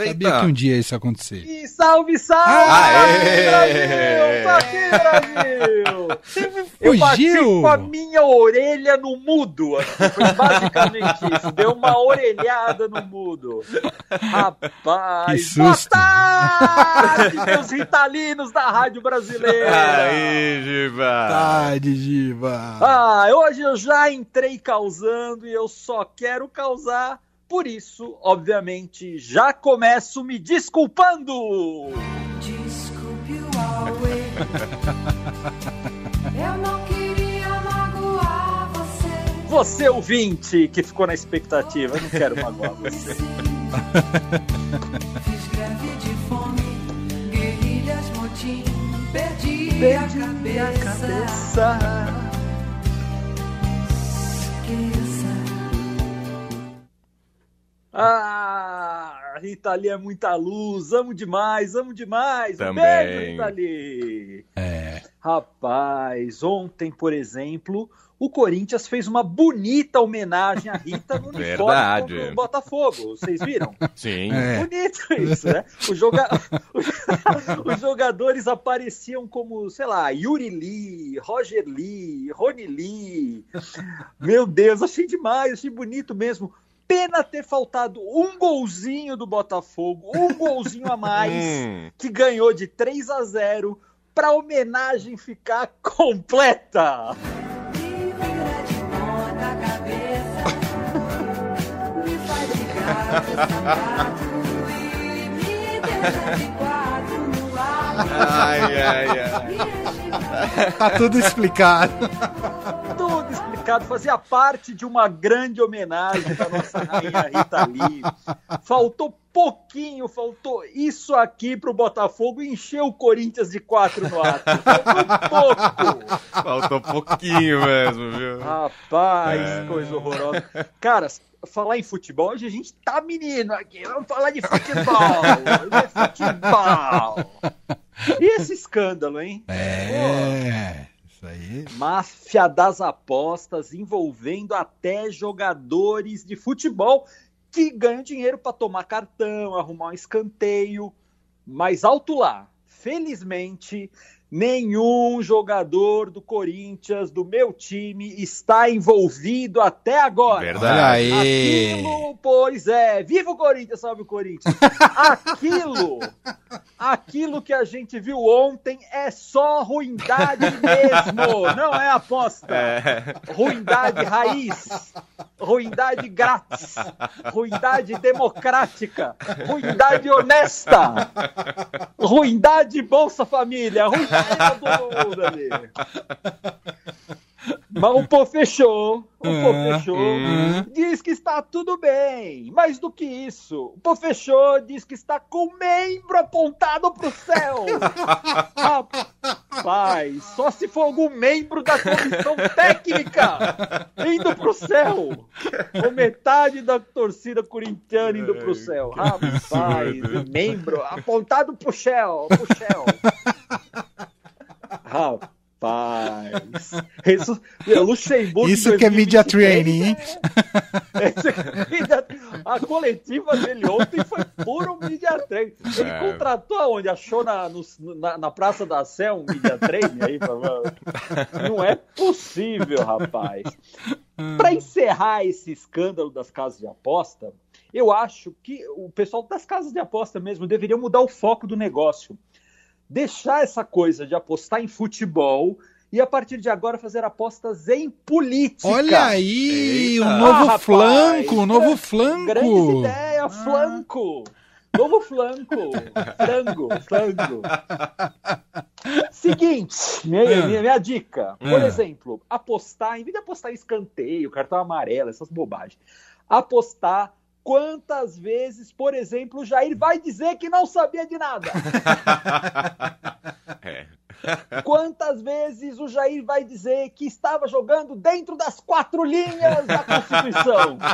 ele? Sabia que um dia isso ia acontecer. E salve, salve! Aê! Brasil! Aqui, Brasil! Eu bati Fugiu! com a minha orelha no mudo. aqui, Foi basicamente isso. Deu uma orelhada no mudo. Rapaz! Que susto. Boa tarde, meus ritalinos da Rádio Brasileira! Aí, Giba! Tarde, Giba. Ah, hoje eu já entrei causando e eu só quero causar. Por isso, obviamente, já começo me desculpando. Desculpe o Huawei. Eu não queria magoar você. Você ouvinte que ficou na expectativa, eu não quero magoar você. Fiz greve de fome, guerrilhas, motim. Perdi, Perdi a a cabeça. Ah, Rita Lee é muita luz, amo demais, amo demais. Um Também. beijo, Rita Lee. É. Rapaz, ontem, por exemplo, o Corinthians fez uma bonita homenagem à Rita no uniforme Verdade. do Botafogo. Vocês viram? Sim. É. Bonito isso, né? O joga... Os jogadores apareciam como, sei lá, Yuri Lee, Roger Lee, Rony Lee. Meu Deus, achei demais, achei bonito mesmo. Pena ter faltado um golzinho do Botafogo, um golzinho a mais, Hum. que ganhou de 3 a 0 para a homenagem ficar completa. Ai, ai, ai. Tá tudo explicado. Explicado, fazia parte de uma grande homenagem para nossa rainha Rita Lee. Faltou pouquinho, faltou isso aqui pro Botafogo encher o Corinthians de quatro no ato. Faltou pouco. Faltou pouquinho mesmo, viu? Rapaz, É. coisa horrorosa. Cara, falar em futebol, hoje a gente tá menino aqui. Vamos falar de futebol. De futebol. E esse escândalo, hein? É. Aí. Máfia das apostas envolvendo até jogadores de futebol que ganham dinheiro para tomar cartão, arrumar um escanteio. Mas alto lá, felizmente, nenhum jogador do Corinthians, do meu time, está envolvido até agora. Verdade. Aquilo, pois é, viva o Corinthians, salve o Corinthians. Aquilo, aquilo que a gente viu ontem é só ruindade mesmo, não é aposta. É. Ruindade raiz, ruindade grátis, ruindade democrática, ruindade honesta, ruindade Bolsa Família, ruindade mundo ali. Mas o pô fechou, o pô Ah, fechou, ah. diz que está tudo bem. Mais do que isso, o pô fechou, diz que está com o membro apontado pro céu. Rapaz, só se for algum membro da comissão técnica indo pro céu. Ou metade da torcida corintiana indo pro céu. Rapaz, membro apontado pro céu, pro céu. Rapaz. Isso, meu, Luxemburgo. Isso que é media 2023, training, hein? É media- A coletiva dele ontem foi puro media training. Ele É. contratou aonde? Achou na, no- na, na Praça da Sé um media training aí? pra- Não é possível, rapaz. Para encerrar esse escândalo das casas de aposta, eu acho que o pessoal das casas de aposta mesmo deveria mudar o foco do negócio. Deixar essa coisa de apostar em futebol e a partir de agora fazer apostas em política. Olha aí, Eita. um novo Ah, rapaz, flanco, um novo flanco. ideias, flanco. Novo flanco. Frango, frango. Seguinte, minha, minha, minha dica. Por Ah. exemplo, apostar, em vez de apostar em escanteio, cartão amarelo, essas bobagens, apostar quantas vezes, por exemplo, o Jair vai dizer que não sabia de nada. É. Quantas vezes o Jair vai dizer que estava jogando dentro das quatro linhas da Constituição?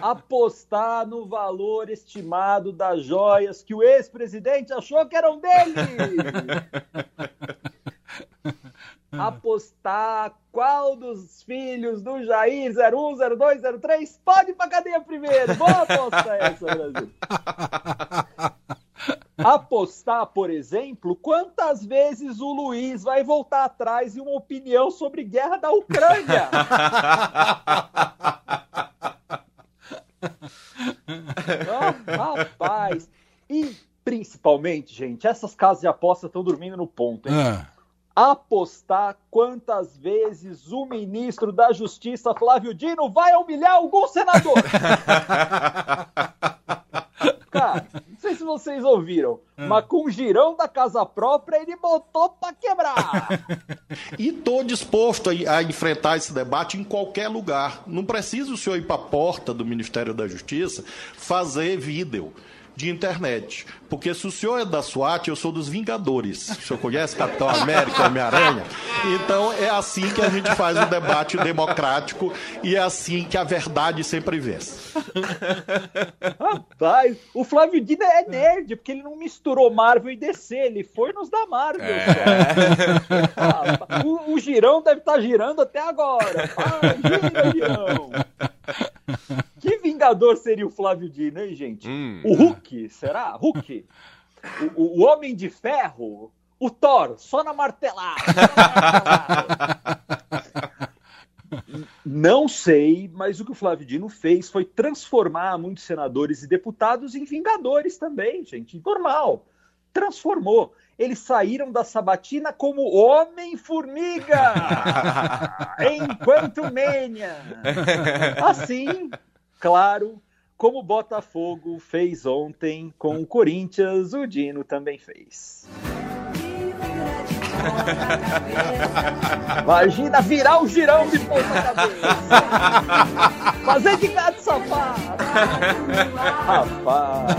apostar no valor estimado das joias que o ex-presidente achou que eram dele. Apostar qual dos filhos do Jair 01, 02, 03 pode ir pra cadeia primeiro. Boa aposta essa, Brasil. Apostar, por exemplo, quantas vezes o Luiz vai voltar atrás em uma opinião sobre guerra da Ucrânia. Ah, rapaz. E, principalmente, gente, essas casas de aposta estão dormindo no ponto, hein? Ah, Apostar quantas vezes o ministro da Justiça, Flávio Dino, vai humilhar algum senador. Cara, não sei se vocês ouviram, mas com o girão da casa própria ele botou pra quebrar. E estou disposto a, a enfrentar esse debate em qualquer lugar. Não precisa o senhor ir para a porta do Ministério da Justiça fazer vídeo de internet. Porque se o senhor é da SWAT, eu sou dos Vingadores. O senhor conhece Capitão América, Homem-Aranha? Então é assim que a gente faz o debate democrático e é assim que a verdade sempre vence. Rapaz, o Flávio Dino é nerd, porque ele não misturou Marvel e DC, ele foi nos da Marvel. Rapaz, o, o girão deve estar girando até agora. Ah, gira, girão. Vingador seria o Flávio Dino, hein, gente? Hum. O Hulk, será? Hulk? O, o- o Homem de Ferro? O Thor, só na martelada. só na martelada. Não sei, mas o que o Flávio Dino fez foi transformar muitos senadores e deputados em vingadores também, gente. Normal. Transformou. Eles saíram da sabatina como Homem-Formiga! Enquanto Mania! Assim, claro, como o Botafogo fez ontem com o Corinthians, o Dino também fez. Imagina virar o girão de ponta cabeça. Fazer de gato safado. Rapaz.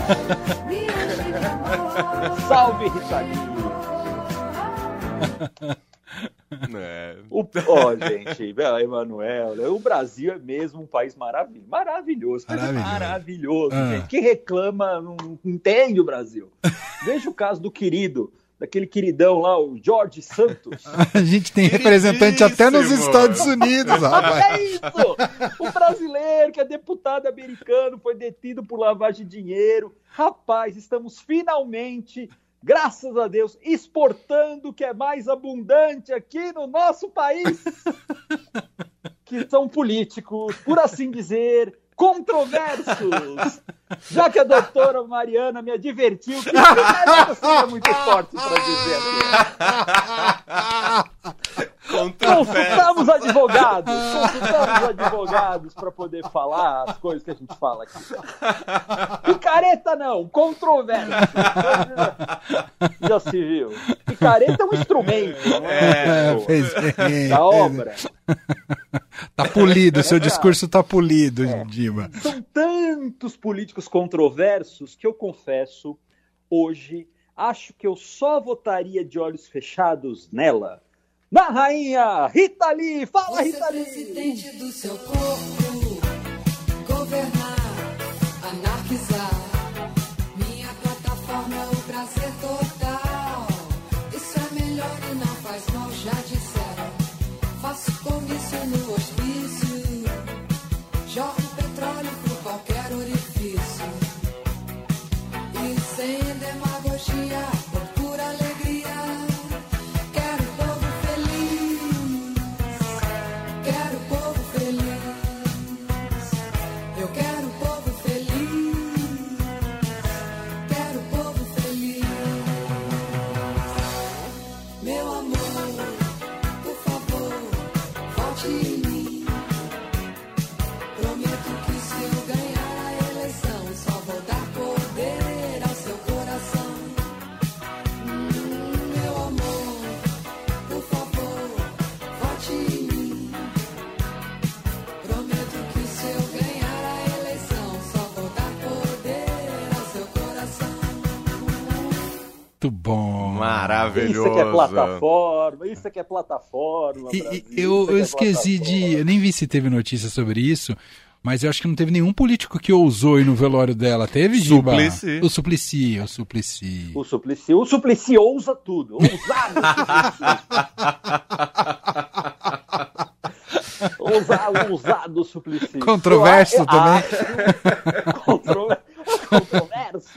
Salve, Rita Lee. É. O, ó, gente, Emanuel, né, o Brasil é mesmo um país maravilhoso. Maravilhoso, é Maravilhoso. maravilhoso. Ah. gente. Quem reclama não entende o Brasil. Veja o caso do querido, daquele queridão lá, o Jorge Santos. a gente tem representante até nos. Estados Unidos, rapaz. É isso! O brasileiro que é deputado americano foi detido por lavagem de dinheiro. Rapaz, estamos finalmente, graças a Deus, exportando o que é mais abundante aqui no nosso país. Que são políticos, por assim dizer, controversos. Já que a doutora Mariana me advertiu que não seria muito forte para dizer assim. Consultamos advogados, consultamos advogados para poder falar as coisas que a gente fala aqui. Picareta não, controvérsia. Já se viu? Picareta é um instrumento, não é? É, fez bem. da obra. Tá polido, seu discurso tá polido, Diva. São tantos políticos controversos que eu confesso, hoje, acho que eu só votaria de olhos fechados nela. Na rainha Rita Lee! Fala, Você Rita Lee! presidente do seu corpo, governar, anarquizar. Minha plataforma é o prazer total. Isso é melhor e não faz mal, já disseram. Muito bom. Maravilhoso. Isso é que é plataforma, isso é que é plataforma. E- Brasil, eu, é eu é esqueci de. plataforma. Eu nem vi se teve notícia sobre isso. Mas eu acho que não teve nenhum político que ousou ir no velório dela. Teve, Giba? Suplicy. O Suplicy, o Suplicy. O Suplicy, o Suplicy ousa tudo. Ousado Suplicy. Ousa- Ousado Suplicy. Controverso Eu também. acho-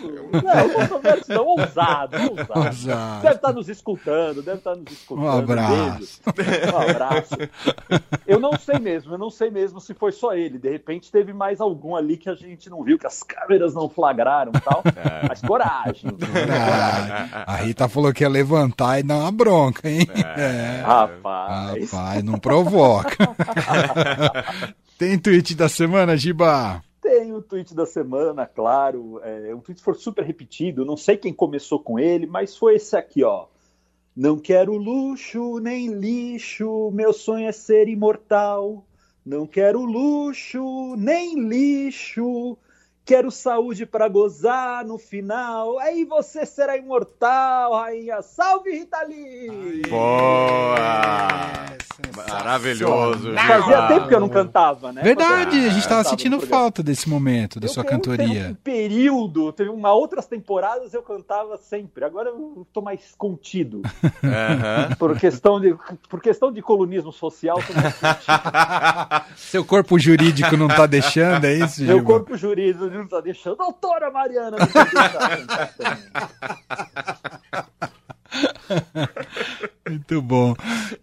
Não, controverso não, ousado, ousado. Ousado. Deve estar nos escutando, deve estar nos escutando. Um abraço. Beijo. Um abraço. Eu não sei mesmo, eu não sei mesmo se foi só ele. De repente teve mais algum ali que a gente não viu, que as câmeras não flagraram e tal. Mas coragem. coragem. Ah, a Rita falou que ia levantar e dar uma bronca, hein? É. Rapaz. Rapaz, não provoca. Tem tweet da semana, Giba? Tweet da semana, claro. É, um tweet foi super repetido. Não sei quem começou com ele, mas foi esse aqui, ó. Não quero luxo nem lixo, meu sonho é ser imortal. Não quero luxo nem lixo, quero saúde pra gozar no final. Aí você será imortal, rainha. Salve, Rita Lee! Boa! Maravilhoso, Fazia Giba. tempo que eu não cantava, né? Verdade, Fazia- a gente tava cantava sentindo falta desse momento da Eu sua tenho- Teve um cantoria. período, teve uma outras temporadas eu cantava sempre. Agora eu tô mais contido. Aham. Por questão de, por questão de colunismo social, tô mais contido. Seu corpo jurídico não tá deixando, é isso, meu corpo jurídico não tá deixando. Doutora Mariana, não. Muito bom.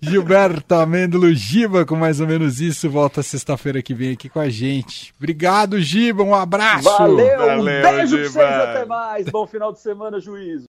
Gilberto Amêndolo Giba, com mais ou menos isso, volta sexta-feira que vem aqui com a gente. Obrigado, Giba, um abraço. Valeu, um Valeu, beijo pra Giba. vocês, até mais. Bom final de semana, juízo.